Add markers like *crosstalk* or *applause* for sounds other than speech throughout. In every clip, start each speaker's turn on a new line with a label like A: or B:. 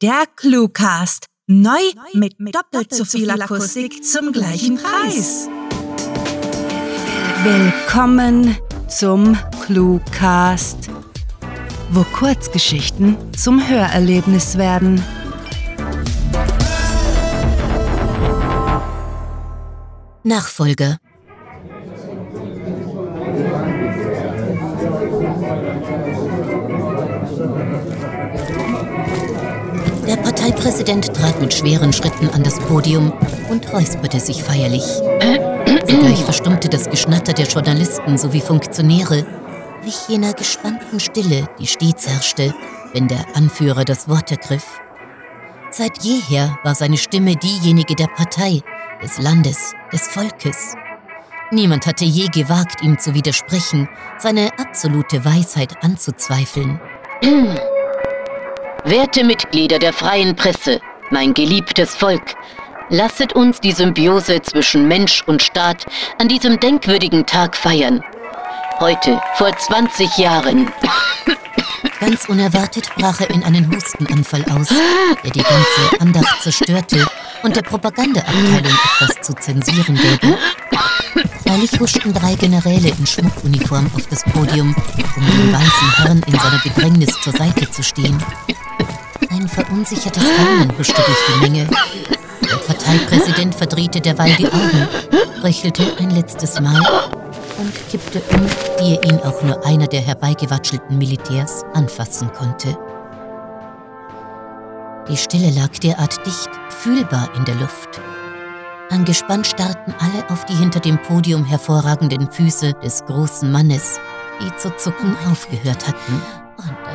A: Der Cluecast. Neu mit doppelt so viel Akustik zum gleichen Preis. Willkommen zum Cluecast, wo Kurzgeschichten zum Hörerlebnis werden.
B: Nachfolger Der Parteipräsident trat mit schweren Schritten an das Podium und räusperte sich feierlich. Zugleich verstummte das Geschnatter der Journalisten sowie Funktionäre, wich jener gespannten Stille, die stets herrschte, wenn der Anführer das Wort ergriff. Seit jeher war seine Stimme diejenige der Partei, des Landes, des Volkes. Niemand hatte je gewagt, ihm zu widersprechen, seine absolute Weisheit anzuzweifeln.
C: Werte Mitglieder der freien Presse, mein geliebtes Volk, lasset uns die Symbiose zwischen Mensch und Staat an diesem denkwürdigen Tag feiern. Heute, vor 20 Jahren.
B: Ganz unerwartet brach er in einen Hustenanfall aus, der die ganze Andacht zerstörte und der Propagandaabteilung etwas zu zensieren gäbe. Freilich huschten drei Generäle in Schmuckuniform auf das Podium, um dem weißen Herrn in seiner Bedrängnis zur Seite zu stehen. Ein verunsichertes huschte durch die Menge. Der Parteipräsident verdrehte derweil die Augen, röchelte ein letztes Mal und kippte um, ehe ihn auch nur einer der herbeigewatschelten Militärs anfassen konnte. Die Stille lag derart dicht, fühlbar in der Luft. Angespannt starrten alle auf die hinter dem Podium hervorragenden Füße des großen Mannes, die zu zucken aufgehört hatten.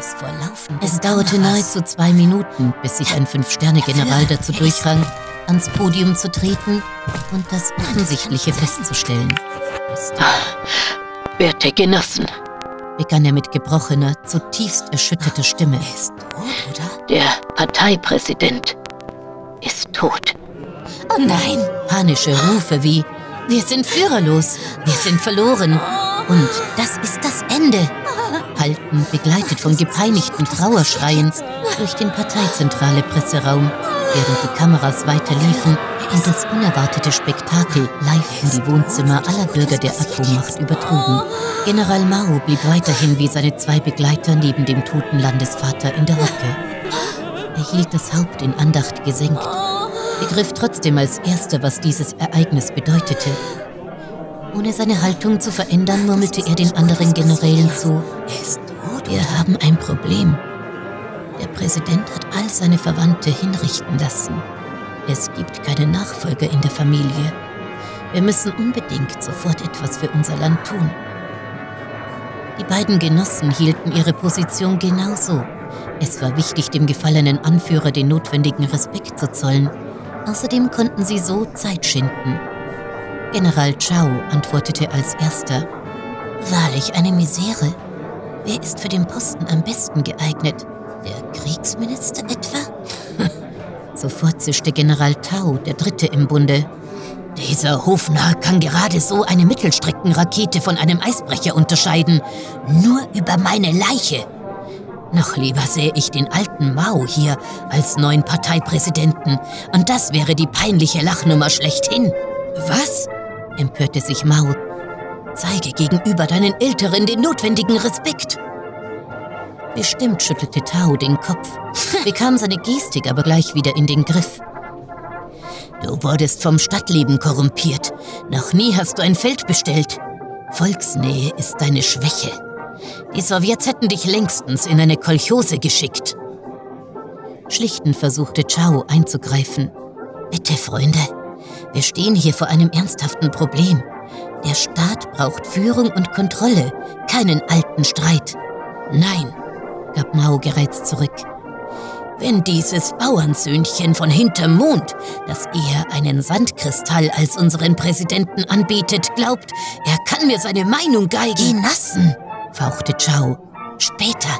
B: Das vor laufenden Es dauerte nahezu zwei Minuten, bis sich ein Fünf-Sterne-General dazu durchrang, ans Podium zu treten und das Offensichtliche festzustellen.
C: Werte Genossen,
B: begann er mit gebrochener, zutiefst erschütterter Stimme. Ist tot,
C: oder? Der Parteipräsident ist tot.
B: Oh nein! Panische Rufe wie Wir sind führerlos, wir sind verloren und das ist das Ende halten, begleitet von gepeinigten Trauerschreien, durch den parteizentrale Presseraum, während die Kameras weiter liefen und das unerwartete Spektakel live in die Wohnzimmer aller Bürger der Atommacht übertrugen. General Mao blieb weiterhin wie seine zwei Begleiter neben dem toten Landesvater in der Hocke. Er hielt das Haupt in Andacht gesenkt, begriff trotzdem als Erster, was dieses Ereignis bedeutete ohne seine Haltung zu verändern, murmelte er den anderen Generälen zu. Wir haben ein Problem. Der Präsident hat all seine Verwandte hinrichten lassen. Es gibt keine Nachfolger in der Familie. Wir müssen unbedingt sofort etwas für unser Land tun. Die beiden Genossen hielten ihre Position genauso. Es war wichtig, dem gefallenen Anführer den notwendigen Respekt zu zollen. Außerdem konnten sie so Zeit schinden. General Chao antwortete als erster. Wahrlich eine Misere. Wer ist für den Posten am besten geeignet? Der Kriegsminister etwa? *laughs* Sofort zischte General Tau, der Dritte im Bunde. Dieser Hofnarr kann gerade so eine Mittelstreckenrakete von einem Eisbrecher unterscheiden. Nur über meine Leiche. Noch lieber sähe ich den alten Mao hier als neuen Parteipräsidenten. Und das wäre die peinliche Lachnummer schlechthin. Was? Empörte sich Mao. Zeige gegenüber deinen Älteren den notwendigen Respekt. Bestimmt schüttelte Tao den Kopf, *laughs* bekam seine Gestik aber gleich wieder in den Griff. Du wurdest vom Stadtleben korrumpiert. Noch nie hast du ein Feld bestellt. Volksnähe ist deine Schwäche. Die Sowjets hätten dich längstens in eine Kolchose geschickt. Schlichten versuchte Chao einzugreifen. Bitte, Freunde, wir stehen hier vor einem ernsthaften Problem. Der Staat braucht Führung und Kontrolle, keinen alten Streit. Nein, gab Mao gereizt zurück. Wenn dieses Bauernsöhnchen von hinterm Mond, das eher einen Sandkristall als unseren Präsidenten anbietet, glaubt, er kann mir seine Meinung geigen. Genossen, fauchte Chao. Später.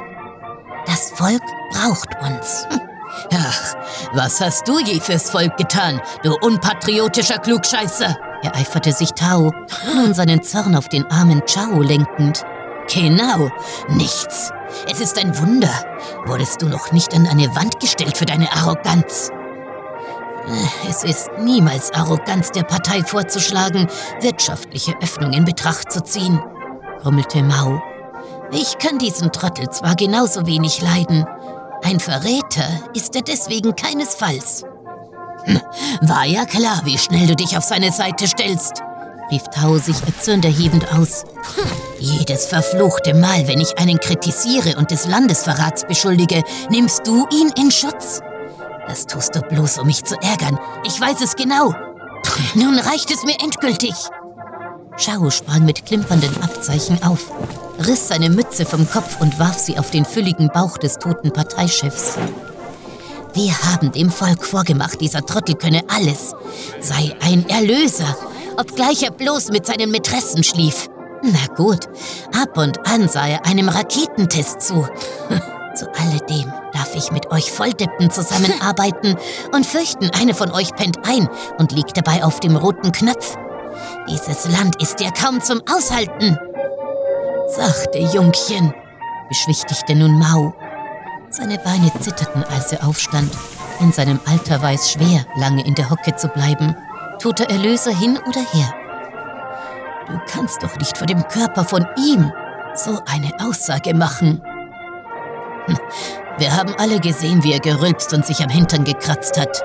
B: Das Volk braucht uns. Ach, was hast du je fürs Volk getan, du unpatriotischer Klugscheißer? ereiferte sich Tao, nun seinen Zorn auf den armen Chao lenkend. Genau, nichts. Es ist ein Wunder. Wurdest du noch nicht an eine Wand gestellt für deine Arroganz? Äh, es ist niemals Arroganz der Partei vorzuschlagen, wirtschaftliche Öffnung in Betracht zu ziehen, grummelte Mao. Ich kann diesen Trottel zwar genauso wenig leiden, ein Verräter ist er deswegen keinesfalls. Hm, war ja klar, wie schnell du dich auf seine Seite stellst, rief Tao sich erzürnt erhebend aus. Jedes verfluchte Mal, wenn ich einen kritisiere und des Landesverrats beschuldige, nimmst du ihn in Schutz. Das tust du bloß, um mich zu ärgern. Ich weiß es genau. Nun reicht es mir endgültig. Chao sprang mit klimpernden Abzeichen auf, riss seine Mütze vom Kopf und warf sie auf den fülligen Bauch des toten Parteichefs. Wir haben dem Volk vorgemacht, dieser Trottel könne alles, sei ein Erlöser, obgleich er bloß mit seinen Mätressen schlief. Na gut, ab und an sah er einem Raketentest zu. *laughs* Zu alledem darf ich mit euch Volldeppen zusammenarbeiten *laughs* und fürchten, eine von euch pennt ein und liegt dabei auf dem roten Knopf. Dieses Land ist ja kaum zum Aushalten. Sachte Jungchen, beschwichtigte nun Mau. Seine Beine zitterten, als er aufstand. In seinem Alter war es schwer, lange in der Hocke zu bleiben. Toter Erlöser hin oder her. Du kannst doch nicht vor dem Körper von ihm so eine Aussage machen. Hm, wir haben alle gesehen, wie er gerülpst und sich am Hintern gekratzt hat,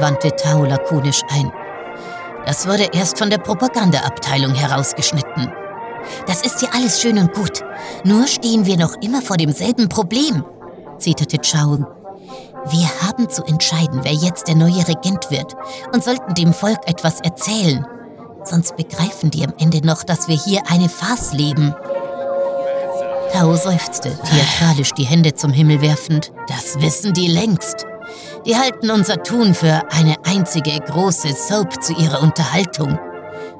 B: wandte Tao lakonisch ein. Das wurde erst von der Propagandaabteilung herausgeschnitten. Das ist ja alles schön und gut. Nur stehen wir noch immer vor demselben Problem, zeterte Chao. Wir haben zu entscheiden, wer jetzt der neue Regent wird und sollten dem Volk etwas erzählen. Sonst begreifen die am Ende noch, dass wir hier eine Farce leben. Tao seufzte, theatralisch die Hände zum Himmel werfend. Das wissen die längst. Die halten unser Tun für eine einzige große Soap zu ihrer Unterhaltung.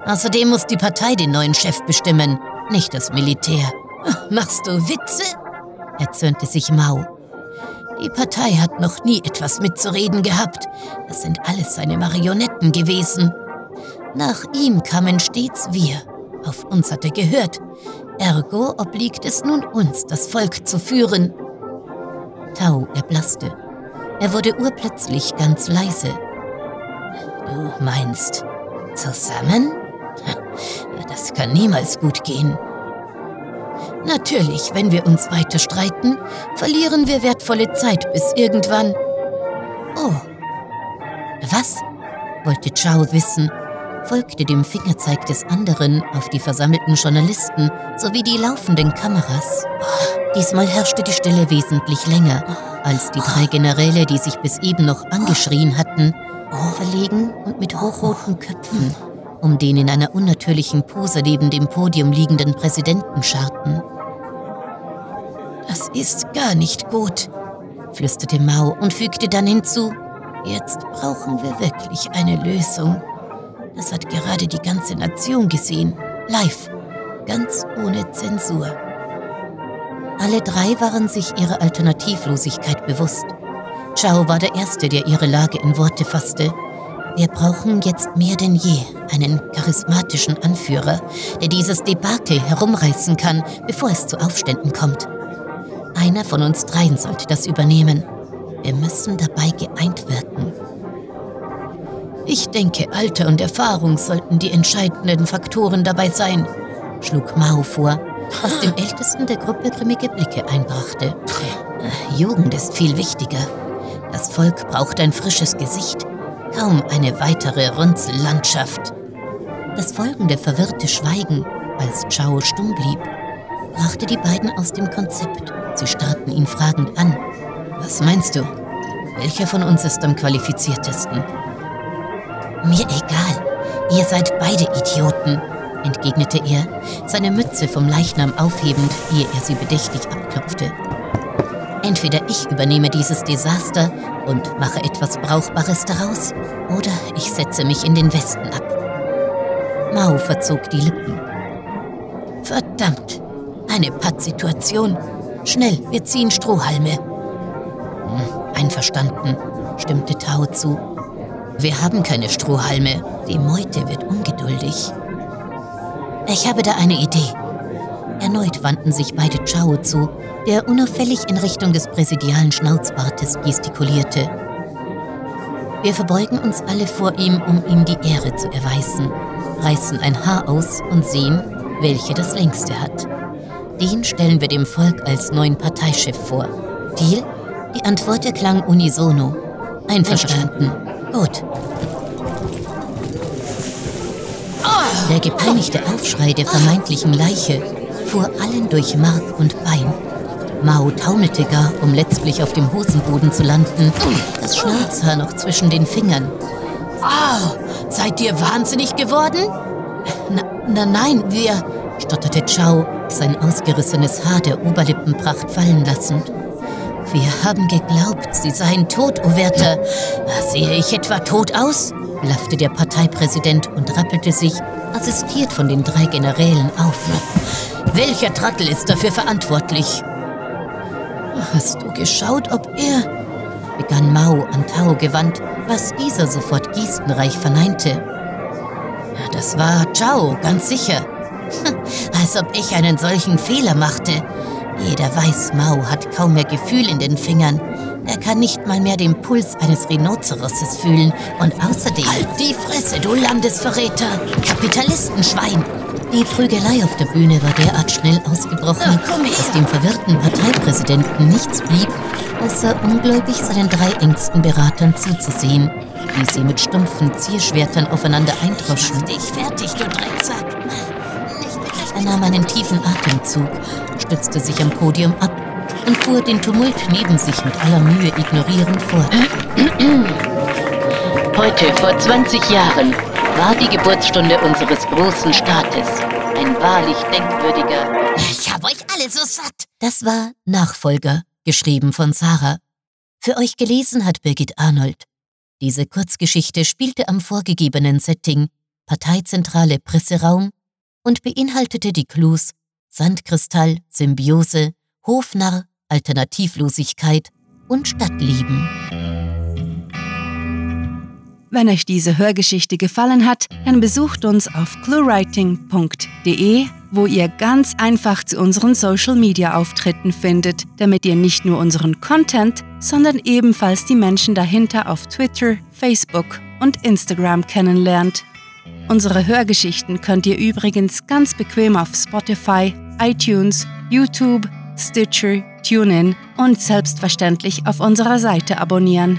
B: Außerdem muss die Partei den neuen Chef bestimmen, nicht das Militär. Machst du Witze? erzürnte sich Mao. Die Partei hat noch nie etwas mitzureden gehabt. Das sind alles seine Marionetten gewesen. Nach ihm kamen stets wir. Auf uns hat er gehört. Ergo obliegt es nun uns, das Volk zu führen. Tau erblasste. Er wurde urplötzlich ganz leise. Du meinst zusammen? Das kann niemals gut gehen. Natürlich, wenn wir uns weiter streiten, verlieren wir wertvolle Zeit bis irgendwann. Oh. Was? wollte Chao wissen, folgte dem Fingerzeig des anderen auf die versammelten Journalisten sowie die laufenden Kameras. Diesmal herrschte die Stille wesentlich länger, als die drei Generäle, die sich bis eben noch angeschrien hatten, verlegen und mit hochroten Köpfen um den in einer unnatürlichen Pose neben dem Podium liegenden Präsidenten scharten. Das ist gar nicht gut, flüsterte Mao und fügte dann hinzu, jetzt brauchen wir wirklich eine Lösung. Das hat gerade die ganze Nation gesehen. Live. Ganz ohne Zensur. Alle drei waren sich ihrer Alternativlosigkeit bewusst. Chao war der Erste, der ihre Lage in Worte fasste. Wir brauchen jetzt mehr denn je einen charismatischen Anführer, der dieses Debakel herumreißen kann, bevor es zu Aufständen kommt. Einer von uns dreien sollte das übernehmen. Wir müssen dabei geeint wirken. Ich denke, Alter und Erfahrung sollten die entscheidenden Faktoren dabei sein, schlug Mao vor, was dem *laughs* Ältesten der Gruppe grimmige Blicke einbrachte. Jugend ist viel wichtiger. Das Volk braucht ein frisches Gesicht, kaum eine weitere Runzellandschaft. Das folgende verwirrte Schweigen, als Chao stumm blieb, brachte die beiden aus dem Konzept. Sie starrten ihn fragend an. Was meinst du? Welcher von uns ist am qualifiziertesten? Mir egal. Ihr seid beide Idioten, entgegnete er, seine Mütze vom Leichnam aufhebend, ehe er sie bedächtig abklopfte. Entweder ich übernehme dieses Desaster und mache etwas Brauchbares daraus, oder ich setze mich in den Westen ab. Mao verzog die Lippen. Verdammt, eine Pattsituation. Schnell, wir ziehen Strohhalme. Hm, einverstanden, stimmte Tao zu. Wir haben keine Strohhalme. Die Meute wird ungeduldig. Ich habe da eine Idee.
A: Erneut wandten sich beide Chao zu, der unauffällig in Richtung des präsidialen Schnauzbartes gestikulierte. Wir verbeugen uns alle vor ihm, um ihm die Ehre zu erweisen, reißen ein Haar aus und sehen, welche das längste hat. Den stellen wir dem Volk als neuen Parteichef vor. Deal? Die Antwort erklang unisono. Einverstanden. Gut. Der gepeinigte Aufschrei der vermeintlichen Leiche fuhr allen durch Mark und Bein. Mao taumelte gar, um letztlich auf dem Hosenboden zu landen, das Schnauzhaar noch zwischen den Fingern.
B: Oh, seid ihr wahnsinnig geworden?
A: Na, na nein, wir, stotterte Chao, sein ausgerissenes Haar der Oberlippenpracht fallen lassend. Wir haben geglaubt, Sie seien tot, Owerter.
B: Sehe ich etwa tot aus?
A: blaffte der Parteipräsident und rappelte sich, assistiert von den drei Generälen, auf.
B: Welcher Trottel ist dafür verantwortlich?
A: Hast du geschaut, ob er... begann Mao an Tao gewandt, was dieser sofort gestenreich verneinte.
B: Das war Chao, ganz sicher. *laughs* Als ob ich einen solchen Fehler machte. Jeder weiß, Mao hat kaum mehr Gefühl in den Fingern. Er kann nicht mal mehr den Puls eines Rhinoceroses fühlen. Und außerdem...
A: Halt die Fresse, du Landesverräter! Kapitalistenschwein! Die Prügelei auf der Bühne war derart schnell ausgebrochen, dass dem verwirrten Parteipräsidenten nichts blieb, außer ungläubig seinen drei engsten Beratern zuzusehen, wie sie mit stumpfen Zierschwertern aufeinander eindroschen.
B: Dich fertig, du Drecksack!
A: Er nahm einen tiefen Atemzug, stützte sich am Podium ab und fuhr den Tumult neben sich mit aller Mühe ignorierend fort.
D: Heute, vor 20 Jahren, war die Geburtsstunde unseres großen Staates. Ein wahrlich denkwürdiger.
B: Ich hab euch alle so satt.
A: Das war Nachfolger, geschrieben von Sarah. Für euch gelesen hat Birgit Arnold. Diese Kurzgeschichte spielte am vorgegebenen Setting Parteizentrale Presseraum und beinhaltete die Clues Sandkristall, Symbiose, Hofnarr, Alternativlosigkeit und Stadtlieben. Wenn euch diese Hörgeschichte gefallen hat, dann besucht uns auf cluewriting.de, wo ihr ganz einfach zu unseren Social Media Auftritten findet, damit ihr nicht nur unseren Content, sondern ebenfalls die Menschen dahinter auf Twitter, Facebook und Instagram kennenlernt. Unsere Hörgeschichten könnt ihr übrigens ganz bequem auf Spotify, iTunes, YouTube, Stitcher, TuneIn und selbstverständlich auf unserer Seite abonnieren.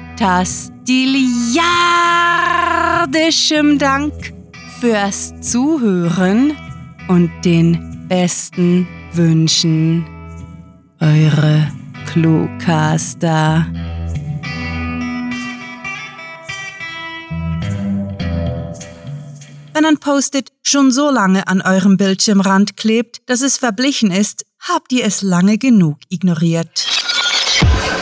A: fantastiliardischem Dank fürs Zuhören und den besten Wünschen. Eure Cluecaster. Wenn ein Post-it schon so lange an eurem Bildschirmrand klebt, dass es verblichen ist, habt ihr es lange genug ignoriert.